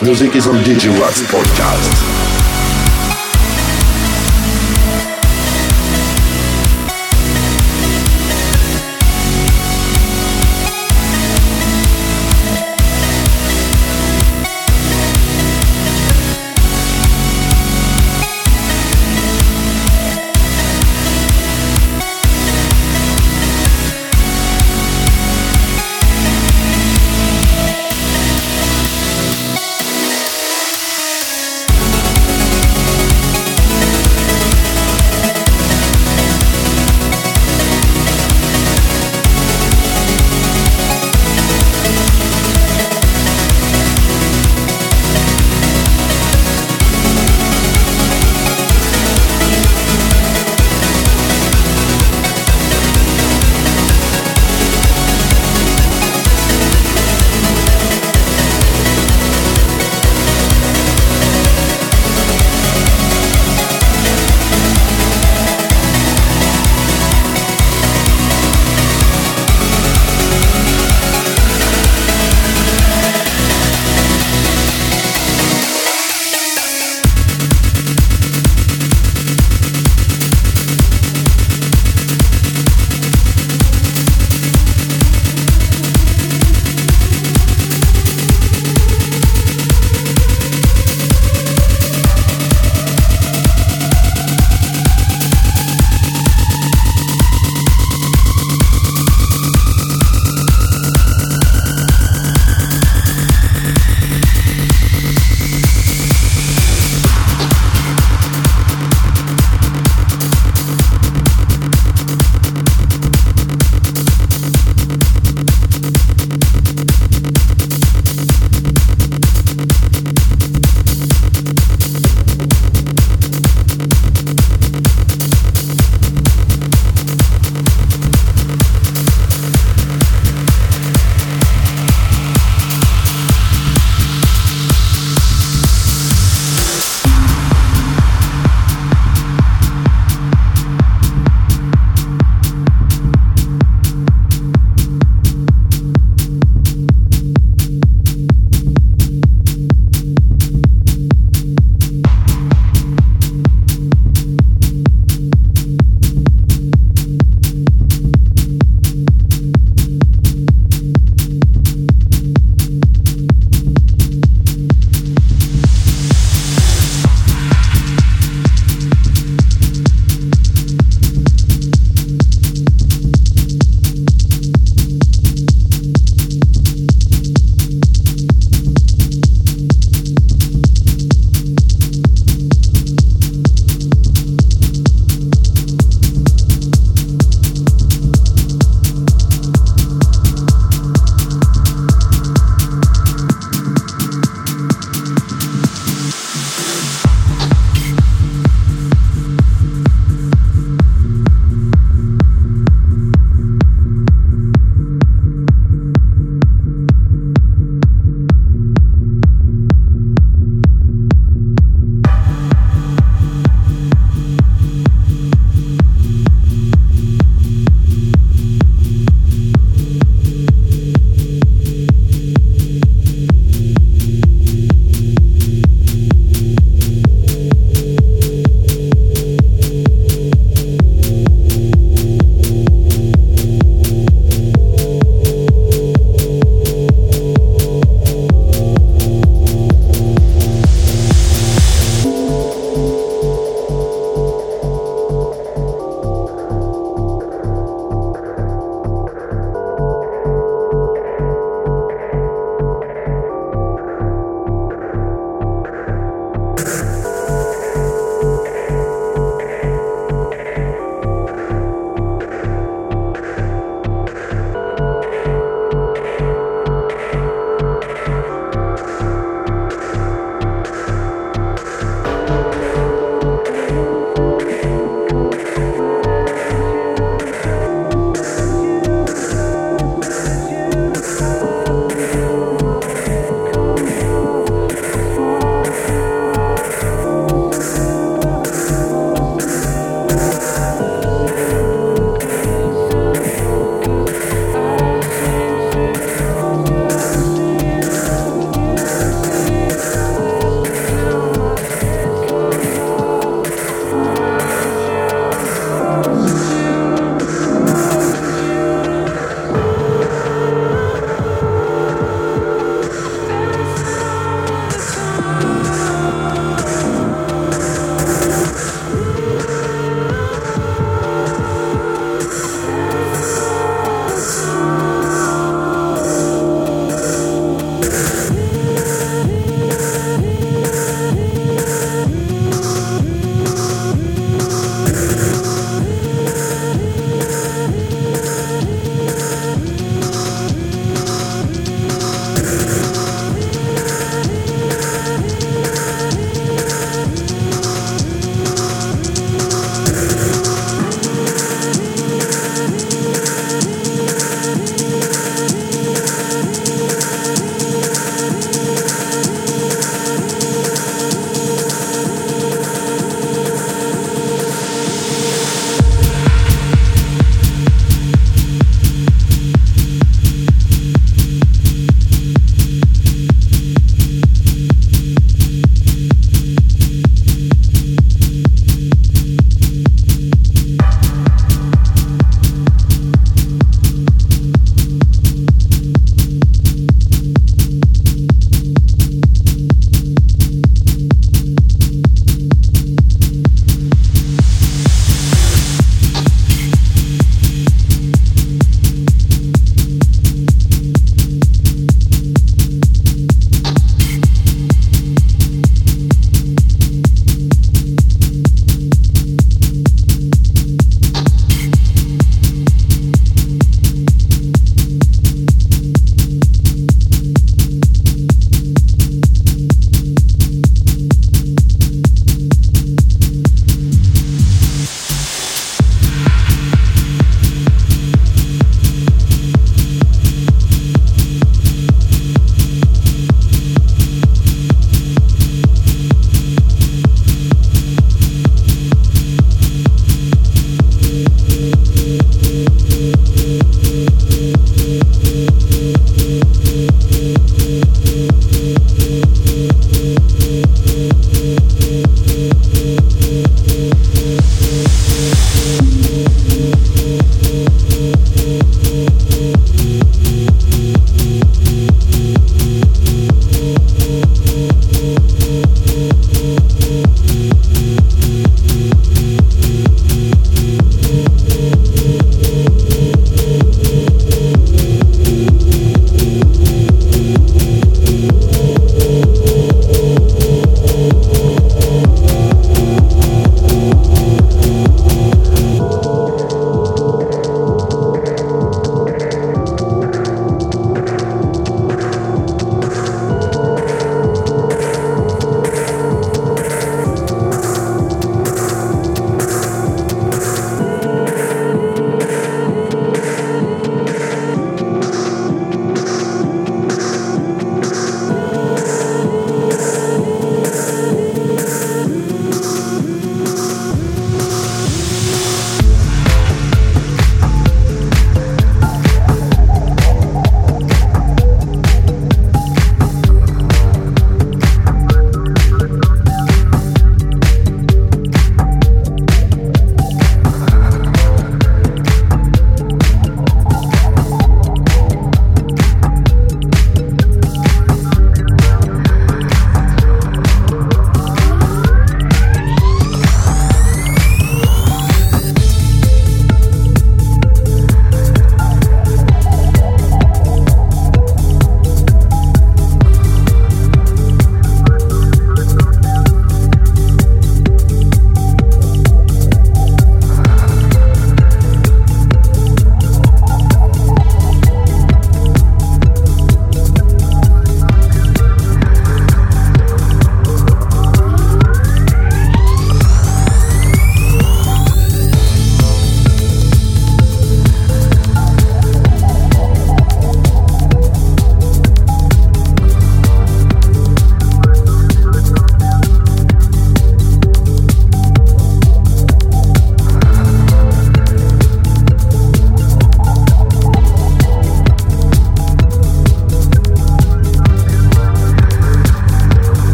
Music is on DigiWatts Podcast.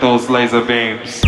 Those laser beams.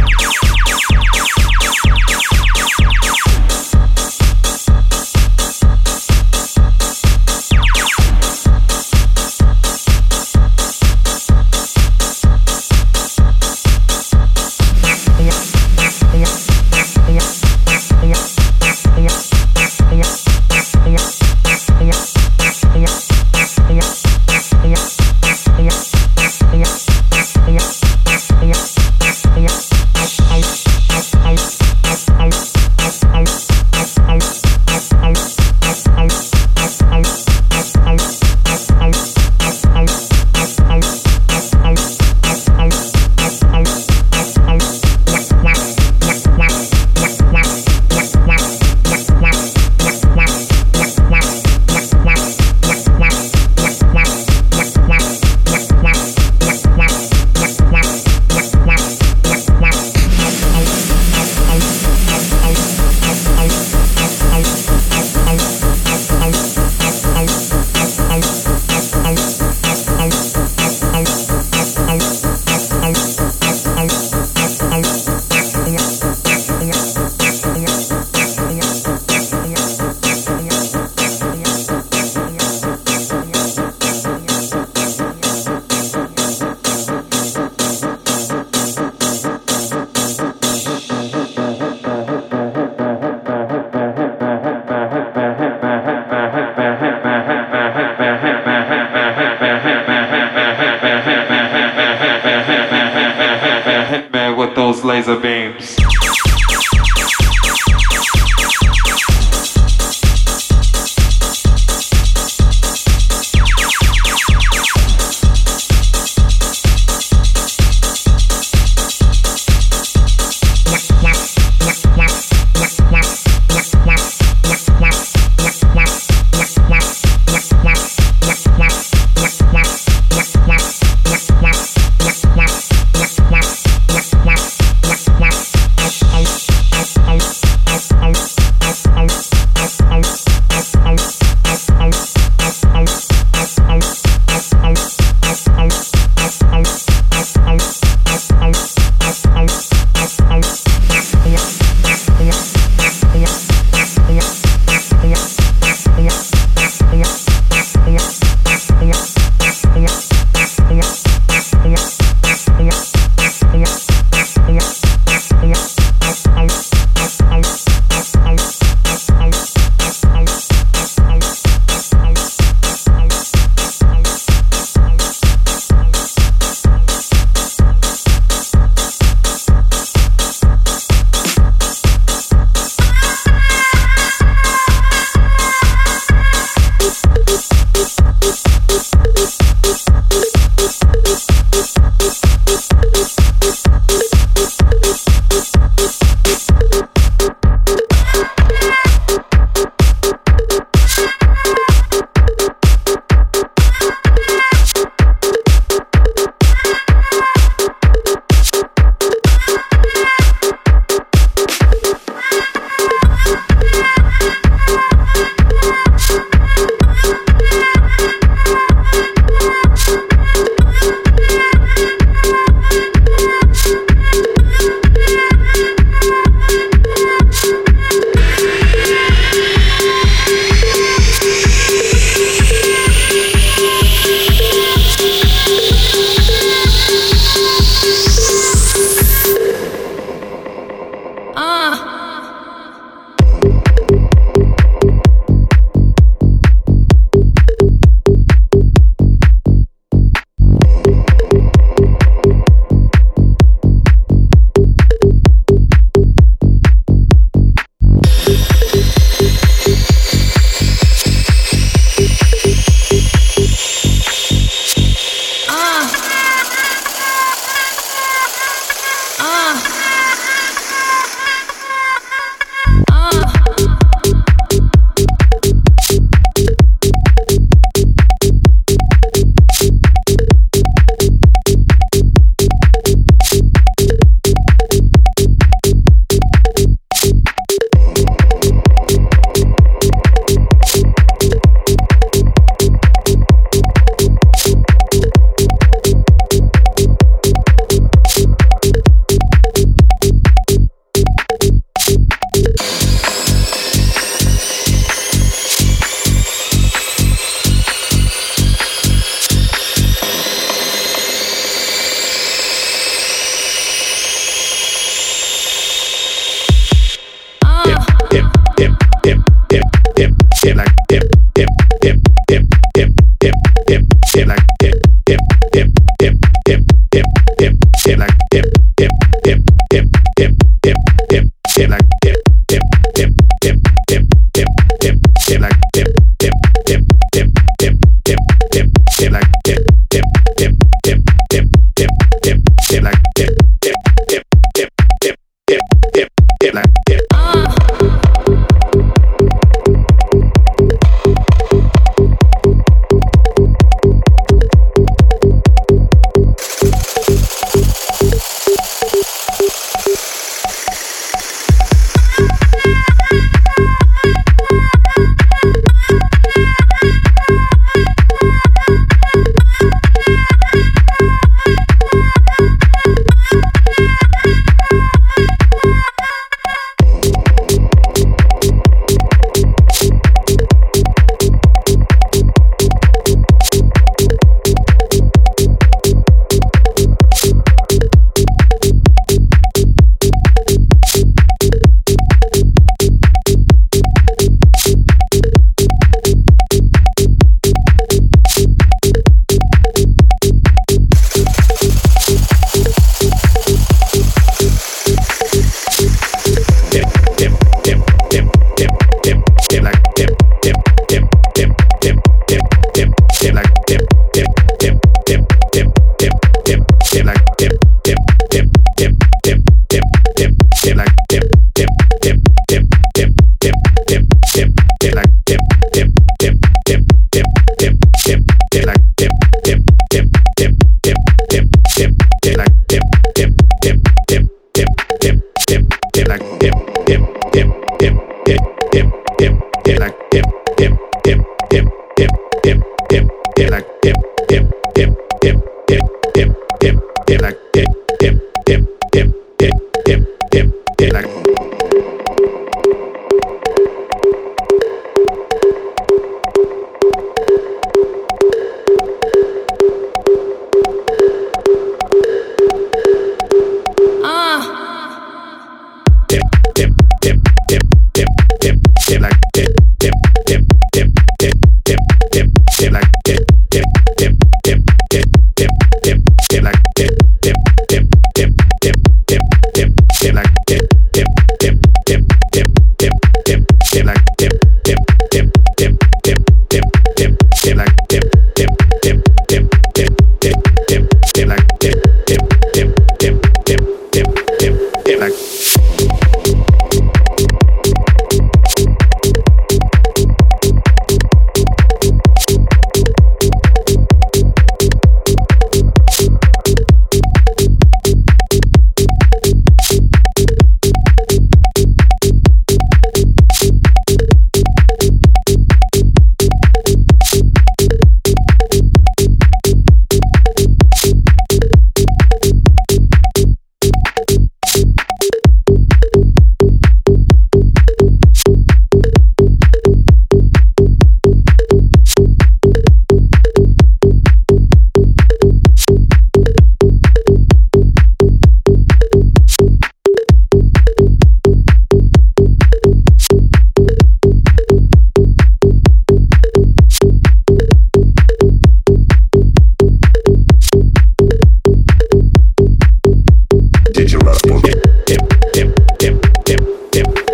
those laser beams. Like